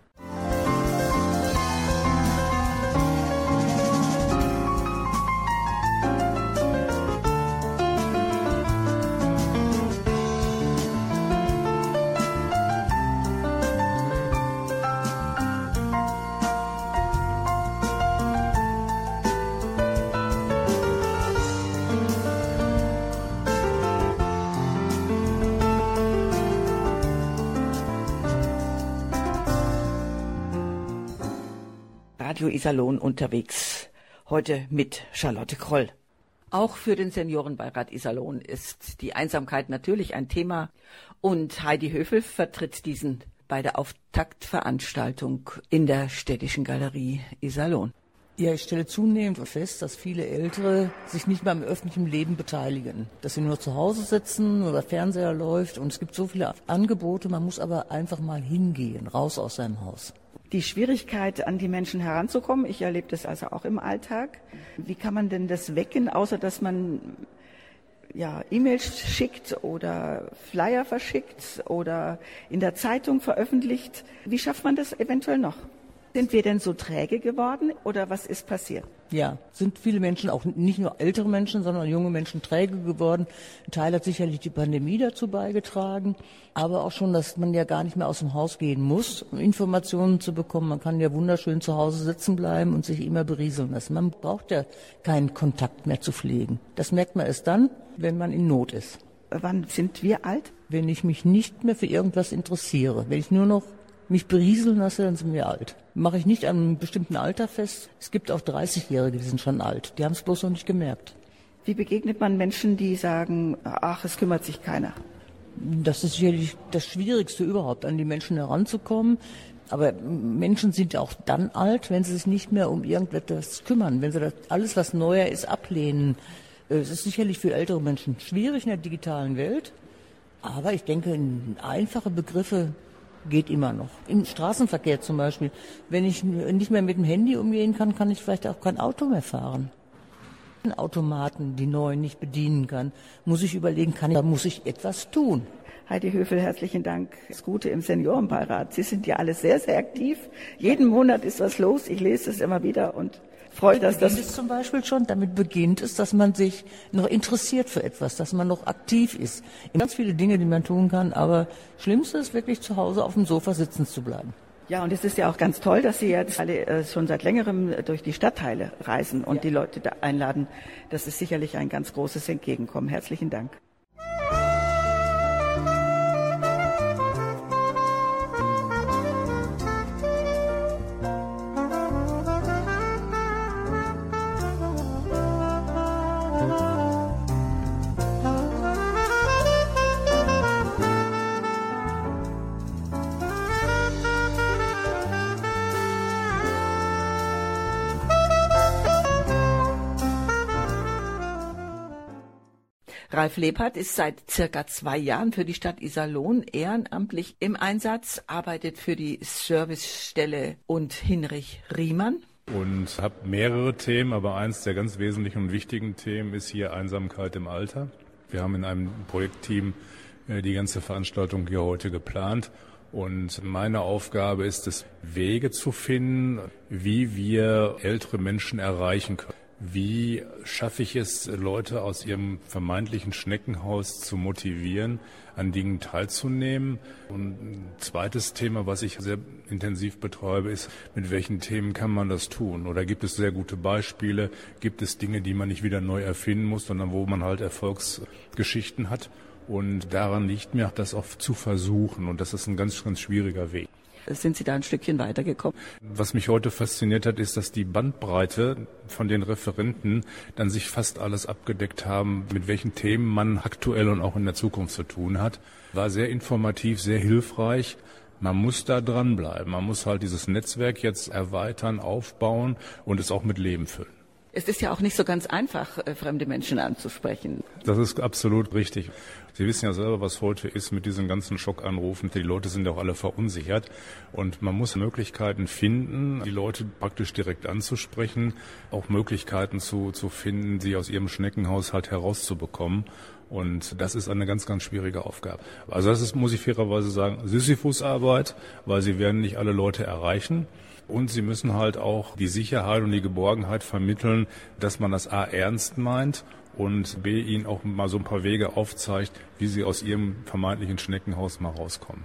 Iserlohn unterwegs. Heute mit Charlotte Kroll. Auch für den Seniorenbeirat Iserlohn ist die Einsamkeit natürlich ein Thema und Heidi Höfel vertritt diesen bei der Auftaktveranstaltung in der Städtischen Galerie Iserlohn. Ja, ich stelle zunehmend fest, dass viele Ältere sich nicht mehr am öffentlichen Leben beteiligen. Dass sie nur zu Hause sitzen oder Fernseher läuft und es gibt so viele Angebote, man muss aber einfach mal hingehen, raus aus seinem Haus die Schwierigkeit, an die Menschen heranzukommen. Ich erlebe das also auch im Alltag. Wie kann man denn das wecken, außer dass man ja, E-Mails schickt oder Flyer verschickt oder in der Zeitung veröffentlicht? Wie schafft man das eventuell noch? Sind wir denn so träge geworden oder was ist passiert? Ja, sind viele Menschen, auch nicht nur ältere Menschen, sondern junge Menschen träge geworden. Ein Teil hat sicherlich die Pandemie dazu beigetragen, aber auch schon, dass man ja gar nicht mehr aus dem Haus gehen muss, um Informationen zu bekommen. Man kann ja wunderschön zu Hause sitzen bleiben und sich immer berieseln lassen. Man braucht ja keinen Kontakt mehr zu pflegen. Das merkt man erst dann, wenn man in Not ist. Wann sind wir alt? Wenn ich mich nicht mehr für irgendwas interessiere, wenn ich nur noch mich berieseln lasse, dann sind wir alt. Mache ich nicht an einem bestimmten Alter fest. Es gibt auch 30-Jährige, die sind schon alt. Die haben es bloß noch nicht gemerkt. Wie begegnet man Menschen, die sagen, ach, es kümmert sich keiner? Das ist sicherlich das Schwierigste überhaupt, an die Menschen heranzukommen. Aber Menschen sind auch dann alt, wenn sie sich nicht mehr um irgendetwas kümmern, wenn sie das, alles, was neuer ist, ablehnen. Es ist sicherlich für ältere Menschen schwierig in der digitalen Welt. Aber ich denke, einfache Begriffe geht immer noch. Im Straßenverkehr zum Beispiel. Wenn ich nicht mehr mit dem Handy umgehen kann, kann ich vielleicht auch kein Auto mehr fahren. Automaten, die neuen nicht bedienen kann, muss ich überlegen, kann ich, da muss ich etwas tun. Heidi Höfel, herzlichen Dank. Das Gute im Seniorenbeirat. Sie sind ja alle sehr, sehr aktiv. Jeden Monat ist was los. Ich lese es immer wieder und freue, dass das. Es zum Beispiel schon damit beginnt es, dass man sich noch interessiert für etwas, dass man noch aktiv ist. Ganz viele Dinge, die man tun kann, aber Schlimmste ist wirklich zu Hause auf dem Sofa sitzen zu bleiben. Ja, und es ist ja auch ganz toll, dass Sie jetzt alle äh, schon seit längerem durch die Stadtteile reisen und ja. die Leute da einladen. Das ist sicherlich ein ganz großes Entgegenkommen. Herzlichen Dank. Ralf Lebhardt ist seit circa zwei Jahren für die Stadt Iserlohn ehrenamtlich im Einsatz, arbeitet für die Servicestelle und Hinrich Riemann. Und habe mehrere Themen, aber eins der ganz wesentlichen und wichtigen Themen ist hier Einsamkeit im Alter. Wir haben in einem Projektteam äh, die ganze Veranstaltung hier heute geplant. Und meine Aufgabe ist es, Wege zu finden, wie wir ältere Menschen erreichen können. Wie schaffe ich es, Leute aus ihrem vermeintlichen Schneckenhaus zu motivieren, an Dingen teilzunehmen? Und ein zweites Thema, was ich sehr intensiv betreibe, ist, mit welchen Themen kann man das tun? Oder gibt es sehr gute Beispiele? Gibt es Dinge, die man nicht wieder neu erfinden muss, sondern wo man halt Erfolgsgeschichten hat? Und daran liegt mir das auch zu versuchen. Und das ist ein ganz, ganz schwieriger Weg. Sind Sie da ein Stückchen weitergekommen? Was mich heute fasziniert hat, ist, dass die Bandbreite von den Referenten dann sich fast alles abgedeckt haben, mit welchen Themen man aktuell und auch in der Zukunft zu tun hat. War sehr informativ, sehr hilfreich. Man muss da dranbleiben. Man muss halt dieses Netzwerk jetzt erweitern, aufbauen und es auch mit Leben füllen. Es ist ja auch nicht so ganz einfach, äh, fremde Menschen anzusprechen. Das ist absolut richtig. Sie wissen ja selber, was heute ist mit diesen ganzen Schockanrufen. Die Leute sind ja auch alle verunsichert. Und man muss Möglichkeiten finden, die Leute praktisch direkt anzusprechen, auch Möglichkeiten zu, zu finden, sie aus ihrem Schneckenhaushalt herauszubekommen. Und das ist eine ganz, ganz schwierige Aufgabe. Also das ist, muss ich fairerweise sagen, Sisyphusarbeit, weil sie werden nicht alle Leute erreichen. Und sie müssen halt auch die Sicherheit und die Geborgenheit vermitteln, dass man das A ernst meint und B ihnen auch mal so ein paar Wege aufzeigt, wie sie aus ihrem vermeintlichen Schneckenhaus mal rauskommen.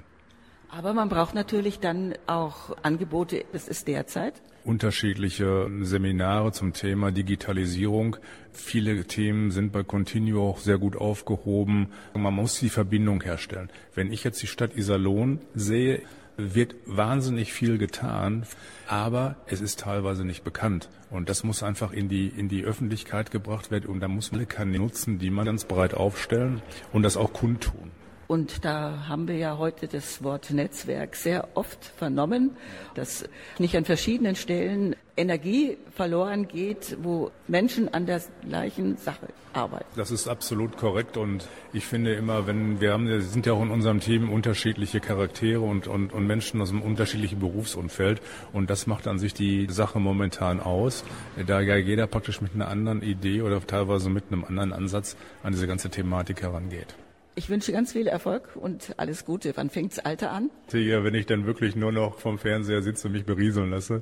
Aber man braucht natürlich dann auch Angebote, das ist derzeit. Unterschiedliche Seminare zum Thema Digitalisierung. Viele Themen sind bei Continuo auch sehr gut aufgehoben. Man muss die Verbindung herstellen. Wenn ich jetzt die Stadt Iserlohn sehe, wird wahnsinnig viel getan, aber es ist teilweise nicht bekannt. Und das muss einfach in die, in die Öffentlichkeit gebracht werden und da muss man Kanäle nutzen, die man ganz breit aufstellen und das auch kundtun. Und da haben wir ja heute das Wort Netzwerk sehr oft vernommen, dass nicht an verschiedenen Stellen Energie verloren geht, wo Menschen an der gleichen Sache arbeiten. Das ist absolut korrekt und ich finde immer, wenn wir haben, sind ja auch in unserem Team unterschiedliche Charaktere und, und, und Menschen aus einem unterschiedlichen Berufsumfeld und das macht an sich die Sache momentan aus, da ja jeder praktisch mit einer anderen Idee oder teilweise mit einem anderen Ansatz an diese ganze Thematik herangeht. Ich wünsche ganz viel Erfolg und alles Gute. Wann fängt's Alter an? Ja, wenn ich dann wirklich nur noch vom Fernseher sitze und mich berieseln lasse,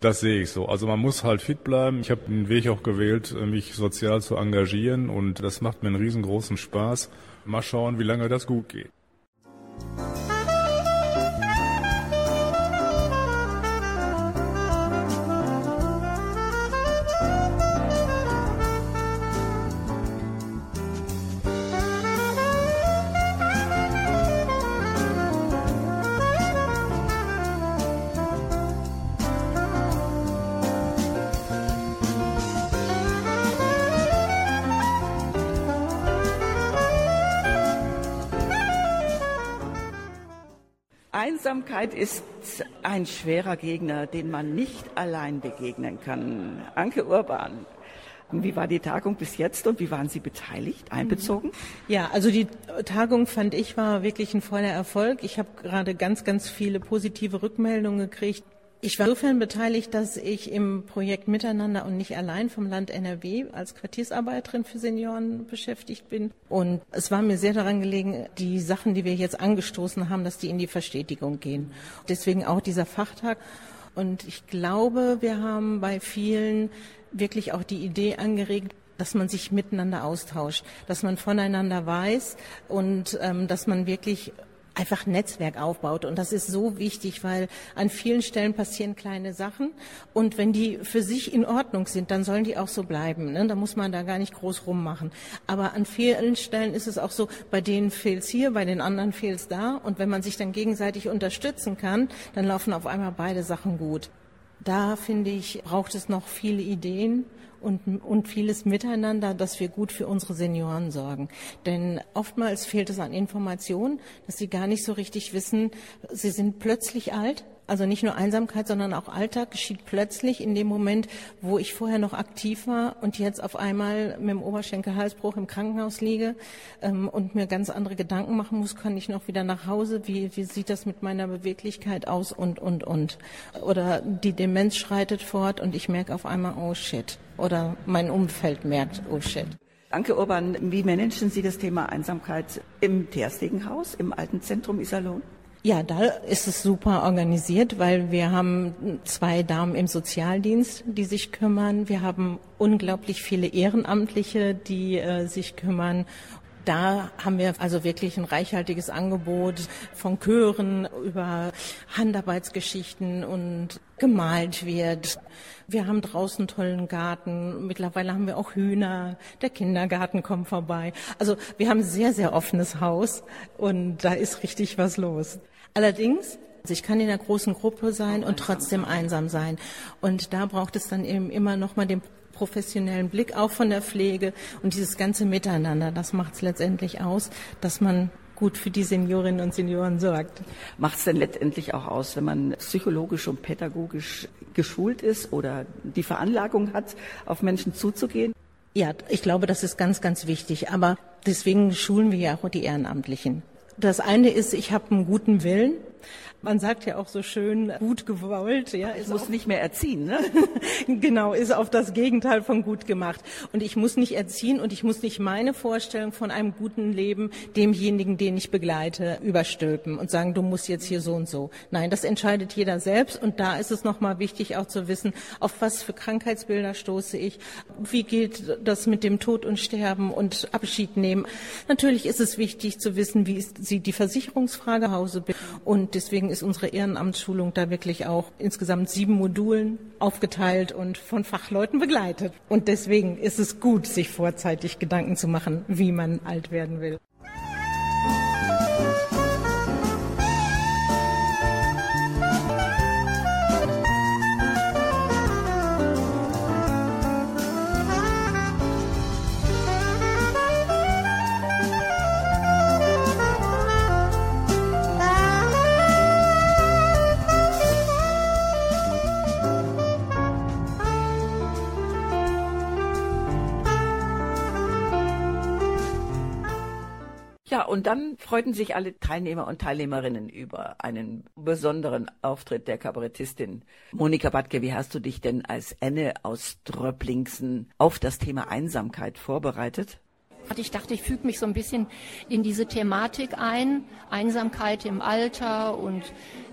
das sehe ich so. Also man muss halt fit bleiben. Ich habe den Weg auch gewählt, mich sozial zu engagieren und das macht mir einen riesengroßen Spaß. Mal schauen, wie lange das gut geht. Einsamkeit ist ein schwerer Gegner, den man nicht allein begegnen kann. Anke Urban. Wie war die Tagung bis jetzt und wie waren Sie beteiligt, einbezogen? Ja, also die Tagung fand ich war wirklich ein voller Erfolg. Ich habe gerade ganz, ganz viele positive Rückmeldungen gekriegt. Ich war insofern beteiligt, dass ich im Projekt Miteinander und nicht allein vom Land NRW als Quartiersarbeiterin für Senioren beschäftigt bin. Und es war mir sehr daran gelegen, die Sachen, die wir jetzt angestoßen haben, dass die in die Verstetigung gehen. Deswegen auch dieser Fachtag. Und ich glaube, wir haben bei vielen wirklich auch die Idee angeregt, dass man sich miteinander austauscht, dass man voneinander weiß und ähm, dass man wirklich einfach Netzwerk aufbaut. Und das ist so wichtig, weil an vielen Stellen passieren kleine Sachen. Und wenn die für sich in Ordnung sind, dann sollen die auch so bleiben. Ne? Da muss man da gar nicht groß rummachen. Aber an vielen Stellen ist es auch so, bei denen fehlt's hier, bei den anderen fehlt's da. Und wenn man sich dann gegenseitig unterstützen kann, dann laufen auf einmal beide Sachen gut. Da finde ich, braucht es noch viele Ideen und, und vieles miteinander, dass wir gut für unsere Senioren sorgen. Denn oftmals fehlt es an Informationen, dass sie gar nicht so richtig wissen, sie sind plötzlich alt Also nicht nur Einsamkeit, sondern auch Alltag geschieht plötzlich in dem Moment, wo ich vorher noch aktiv war und jetzt auf einmal mit dem Oberschenkelhalsbruch im Krankenhaus liege ähm, und mir ganz andere Gedanken machen muss, kann ich noch wieder nach Hause? Wie, wie sieht das mit meiner Beweglichkeit aus und, und, und? Oder die Demenz schreitet fort und ich merke auf einmal, oh shit. Oder mein Umfeld merkt, oh shit. Anke Urban, wie managen Sie das Thema Einsamkeit im Terstegenhaus, im alten Zentrum Iserlohn? Ja, da ist es super organisiert, weil wir haben zwei Damen im Sozialdienst, die sich kümmern. Wir haben unglaublich viele Ehrenamtliche, die äh, sich kümmern. Da haben wir also wirklich ein reichhaltiges Angebot von Chören über Handarbeitsgeschichten und gemalt wird. Wir haben draußen tollen Garten. Mittlerweile haben wir auch Hühner. Der Kindergarten kommt vorbei. Also wir haben ein sehr, sehr offenes Haus und da ist richtig was los. Allerdings also ich kann in einer großen Gruppe sein und trotzdem einsam sein. Und da braucht es dann eben immer noch mal den professionellen Blick auch von der Pflege und dieses ganze Miteinander. Das macht es letztendlich aus, dass man gut für die Seniorinnen und Senioren sorgt. Macht es denn letztendlich auch aus, wenn man psychologisch und pädagogisch geschult ist oder die Veranlagung hat, auf Menschen zuzugehen? Ja, ich glaube, das ist ganz, ganz wichtig. Aber deswegen schulen wir ja auch die Ehrenamtlichen. Das eine ist, ich habe einen guten Willen. Man sagt ja auch so schön, gut gewollt. Ja, ist muss nicht mehr erziehen. Ne? [laughs] genau, ist auf das Gegenteil von gut gemacht. Und ich muss nicht erziehen und ich muss nicht meine Vorstellung von einem guten Leben demjenigen, den ich begleite, überstülpen und sagen, du musst jetzt hier so und so. Nein, das entscheidet jeder selbst. Und da ist es nochmal wichtig auch zu wissen, auf was für Krankheitsbilder stoße ich, wie geht das mit dem Tod und Sterben und Abschied nehmen. Natürlich ist es wichtig zu wissen, wie sieht die Versicherungsfrage Hause und deswegen ist unsere Ehrenamtsschulung da wirklich auch insgesamt sieben Modulen aufgeteilt und von Fachleuten begleitet. Und deswegen ist es gut, sich vorzeitig Gedanken zu machen, wie man alt werden will. Und dann freuten sich alle Teilnehmer und Teilnehmerinnen über einen besonderen Auftritt der Kabarettistin. Monika Badke, wie hast du dich denn als Enne aus Dröpplingsen auf das Thema Einsamkeit vorbereitet? Ich dachte, ich füge mich so ein bisschen in diese Thematik ein, Einsamkeit im Alter und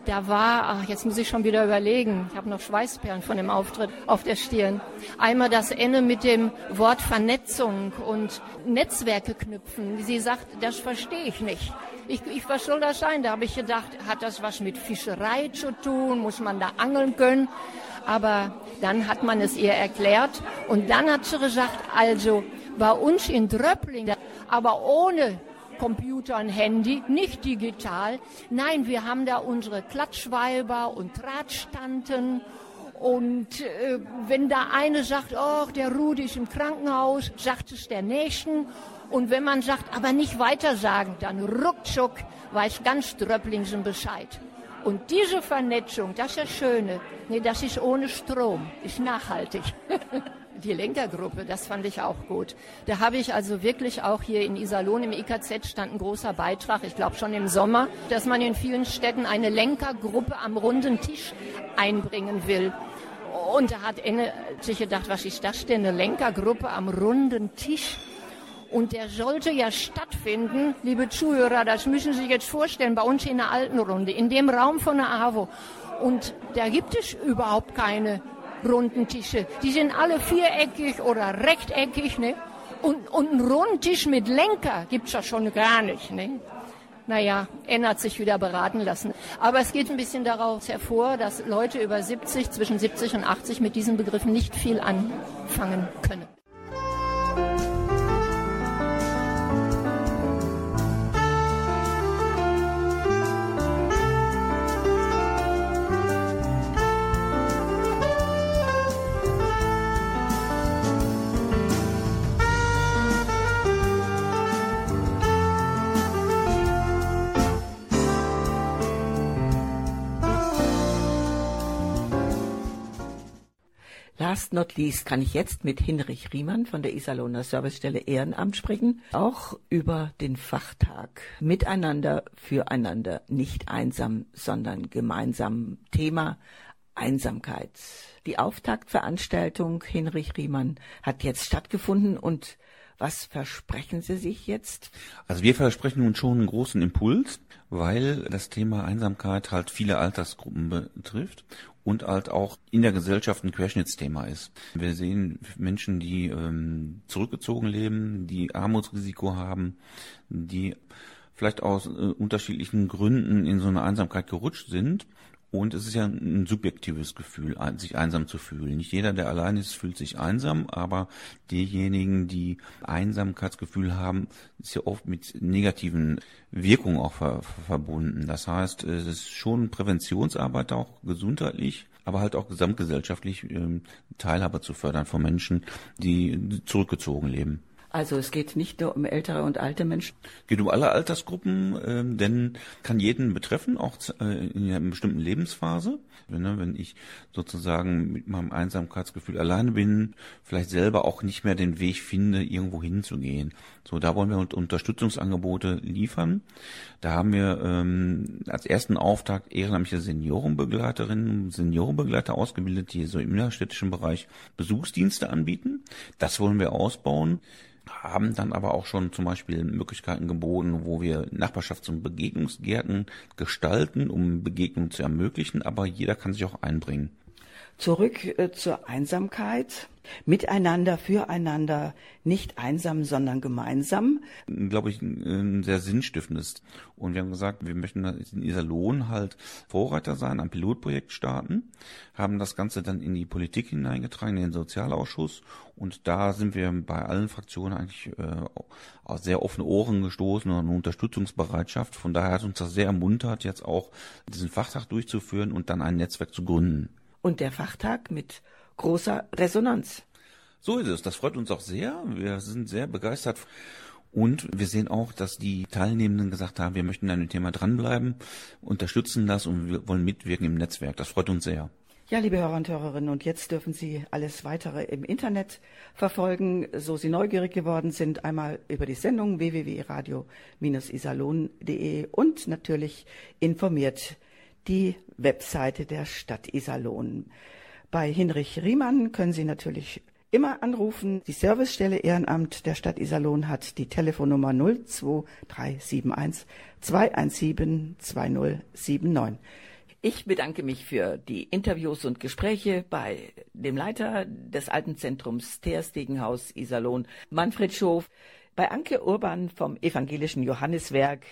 da war, ach, jetzt muss ich schon wieder überlegen, ich habe noch Schweißperlen von dem Auftritt auf der Stirn. Einmal das Ende mit dem Wort Vernetzung und Netzwerke knüpfen. Sie sagt, das verstehe ich nicht. Ich, ich, was soll das sein? Da habe ich gedacht, hat das was mit Fischerei zu tun? Muss man da angeln können? Aber dann hat man es ihr erklärt und dann hat sie gesagt, also bei uns in Dröppling, aber ohne Computer und Handy, nicht digital. Nein, wir haben da unsere Klatschweiber und Drahtstanten. Und äh, wenn da eine sagt, oh, der Rudi ist im Krankenhaus, sagt es der Nächsten. Und wenn man sagt, aber nicht weiter sagen, dann ruckzuck weiß ganz Dröpplingsen Bescheid. Und diese Vernetzung, das ist das Schöne. Nee, das ist ohne Strom, ist nachhaltig. [laughs] die Lenkergruppe, das fand ich auch gut. Da habe ich also wirklich auch hier in Iserlohn im IKZ stand ein großer Beitrag, ich glaube schon im Sommer, dass man in vielen Städten eine Lenkergruppe am runden Tisch einbringen will. Und da hat Enne sich gedacht, was ist das denn, eine Lenkergruppe am runden Tisch? Und der sollte ja stattfinden, liebe Zuhörer, das müssen Sie sich jetzt vorstellen, bei uns in der alten Runde, in dem Raum von der AWO. Und da gibt es überhaupt keine runden Tische. Die sind alle viereckig oder rechteckig, ne? Und, und einen runden Tisch mit Lenker gibt's ja schon gar nicht, ne? Naja, ändert sich wieder beraten lassen. Aber es geht ein bisschen daraus hervor, dass Leute über 70, zwischen 70 und 80 mit diesen Begriffen nicht viel anfangen können. Last not least kann ich jetzt mit Hinrich Riemann von der Iserlohner Servicestelle Ehrenamt sprechen, auch über den Fachtag. Miteinander, füreinander, nicht einsam, sondern gemeinsam. Thema Einsamkeit. Die Auftaktveranstaltung Hinrich Riemann hat jetzt stattgefunden. Und was versprechen Sie sich jetzt? Also wir versprechen uns schon einen großen Impuls, weil das Thema Einsamkeit halt viele Altersgruppen betrifft und halt auch in der Gesellschaft ein Querschnittsthema ist. Wir sehen Menschen, die ähm, zurückgezogen leben, die Armutsrisiko haben, die vielleicht aus äh, unterschiedlichen Gründen in so eine Einsamkeit gerutscht sind und es ist ja ein subjektives Gefühl, sich einsam zu fühlen. Nicht jeder, der allein ist, fühlt sich einsam, aber diejenigen, die Einsamkeitsgefühl haben, ist ja oft mit negativen Wirkungen auch ver verbunden. Das heißt, es ist schon Präventionsarbeit auch gesundheitlich, aber halt auch gesamtgesellschaftlich ähm, Teilhabe zu fördern von Menschen, die zurückgezogen leben. Also es geht nicht nur um ältere und alte Menschen. Geht um alle Altersgruppen, äh, denn kann jeden betreffen, auch äh, in einer bestimmten Lebensphase. Ne, wenn ich sozusagen mit meinem Einsamkeitsgefühl alleine bin, vielleicht selber auch nicht mehr den Weg finde, irgendwo hinzugehen. So, da wollen wir Unterstützungsangebote liefern. Da haben wir ähm, als ersten Auftakt ehrenamtliche Seniorenbegleiterinnen und Seniorenbegleiter ausgebildet, die so im innerstädtischen Bereich Besuchsdienste anbieten. Das wollen wir ausbauen haben dann aber auch schon zum Beispiel Möglichkeiten geboten, wo wir Nachbarschafts- und Begegnungsgärten gestalten, um Begegnungen zu ermöglichen, aber jeder kann sich auch einbringen. Zurück äh, zur Einsamkeit. Miteinander, füreinander, nicht einsam, sondern gemeinsam. Glaube ich, ein sehr sinnstiftendes. Und wir haben gesagt, wir möchten in Iserlohn halt Vorreiter sein, ein Pilotprojekt starten, haben das Ganze dann in die Politik hineingetragen, in den Sozialausschuss. Und da sind wir bei allen Fraktionen eigentlich äh, auf sehr offene Ohren gestoßen und eine Unterstützungsbereitschaft. Von daher hat uns das sehr ermuntert, jetzt auch diesen Fachtag durchzuführen und dann ein Netzwerk zu gründen und der Fachtag mit großer Resonanz. So ist es. Das freut uns auch sehr. Wir sind sehr begeistert. Und wir sehen auch, dass die Teilnehmenden gesagt haben, wir möchten an dem Thema dranbleiben, unterstützen das und wir wollen mitwirken im Netzwerk. Das freut uns sehr. Ja, liebe Hörer und Hörerinnen, und jetzt dürfen Sie alles weitere im Internet verfolgen, so Sie neugierig geworden sind, einmal über die Sendung www.radio-isalon.de und natürlich informiert die Webseite der Stadt Iserlohn. Bei Hinrich Riemann können Sie natürlich immer anrufen. Die Servicestelle Ehrenamt der Stadt Iserlohn hat die Telefonnummer 02371 217 2079. Ich bedanke mich für die Interviews und Gespräche bei dem Leiter des Alten Zentrums Terstegenhaus Iserlohn, Manfred Schof, bei Anke Urban vom Evangelischen Johanniswerk,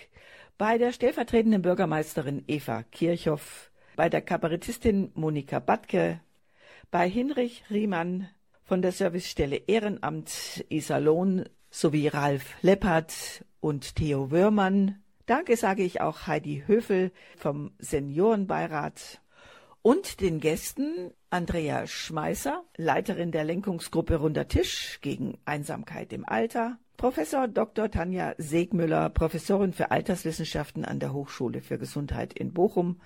bei der stellvertretenden Bürgermeisterin Eva Kirchhoff, bei der Kabarettistin Monika Batke, bei Hinrich Riemann von der Servicestelle Ehrenamt Iserlohn sowie Ralf Leppert und Theo Wörmann. Danke sage ich auch Heidi Höfel vom Seniorenbeirat und den Gästen Andrea Schmeißer, Leiterin der Lenkungsgruppe Runder Tisch gegen Einsamkeit im Alter, Professor Dr. Tanja Segmüller, Professorin für Alterswissenschaften an der Hochschule für Gesundheit in Bochum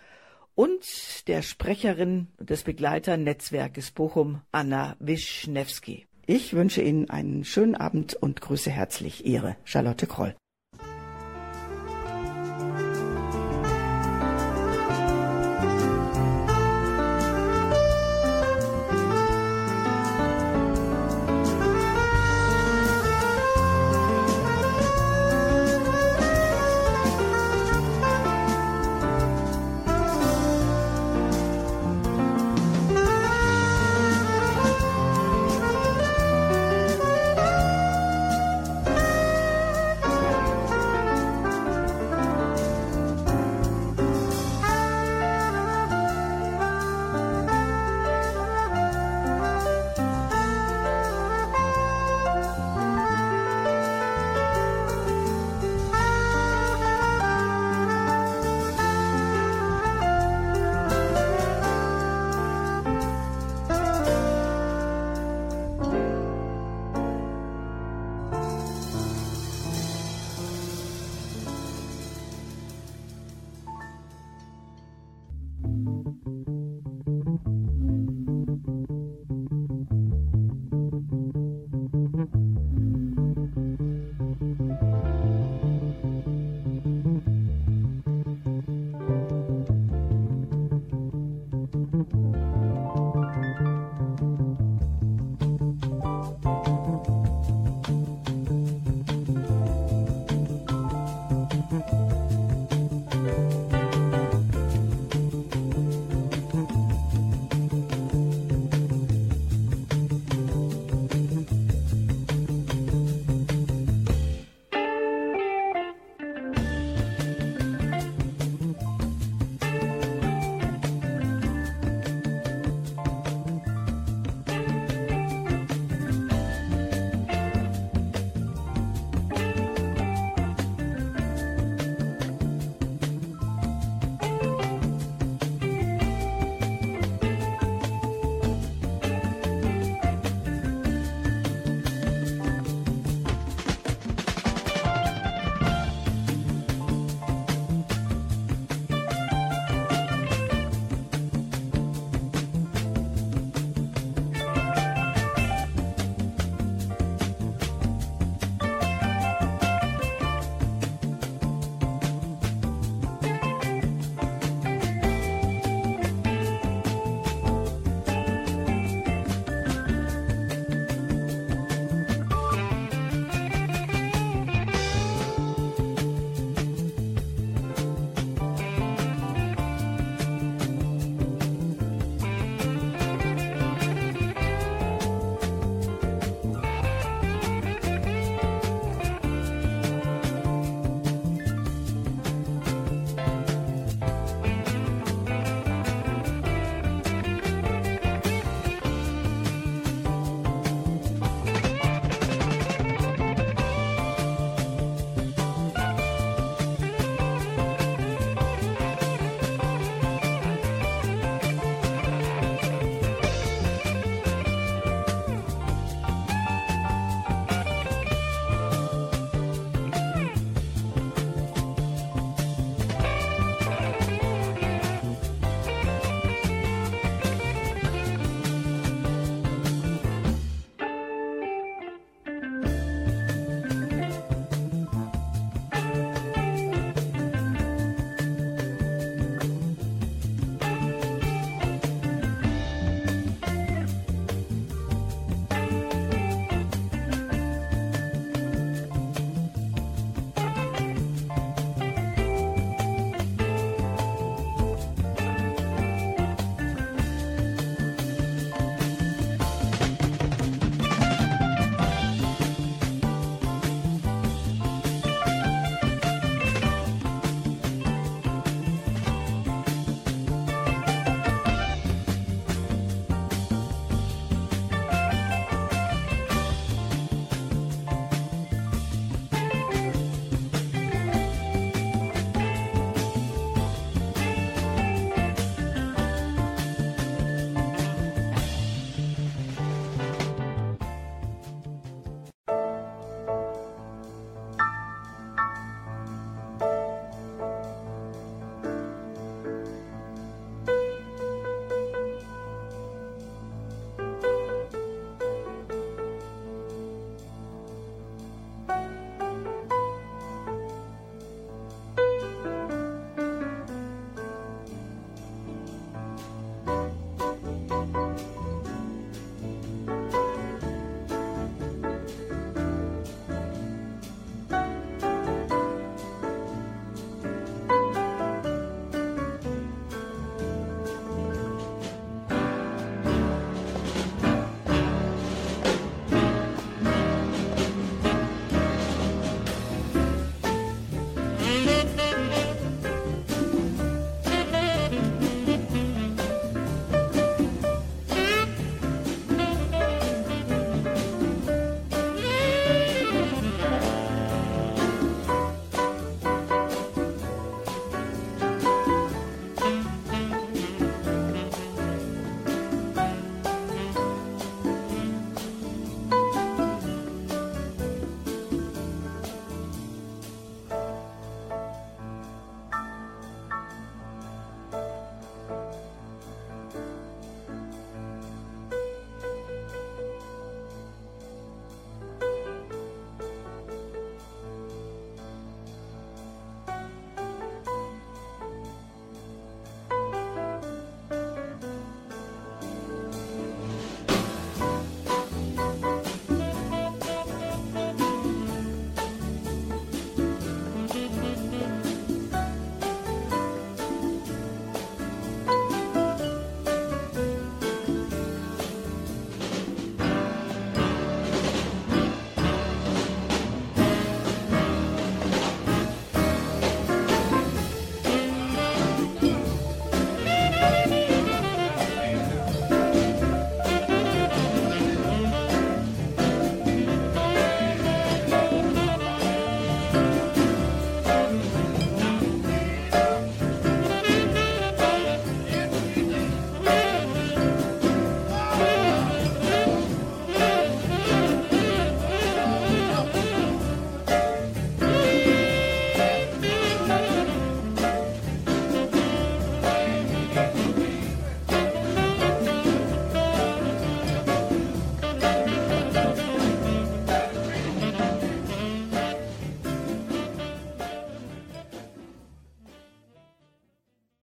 und der Sprecherin des Begleiternetzwerkes Bochum, Anna Wischnewski. Ich wünsche Ihnen einen schönen Abend und grüße herzlich Ihre Charlotte Kroll.